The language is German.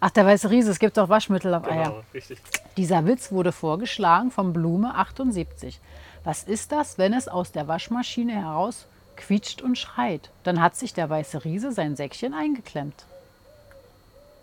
Ach, der weiße Riese, es gibt doch Waschmittel auf genau, Eier. Genau, richtig. Dieser Witz wurde vorgeschlagen von Blume 78. Was ist das, wenn es aus der Waschmaschine heraus quietscht und schreit? Dann hat sich der weiße Riese sein Säckchen eingeklemmt.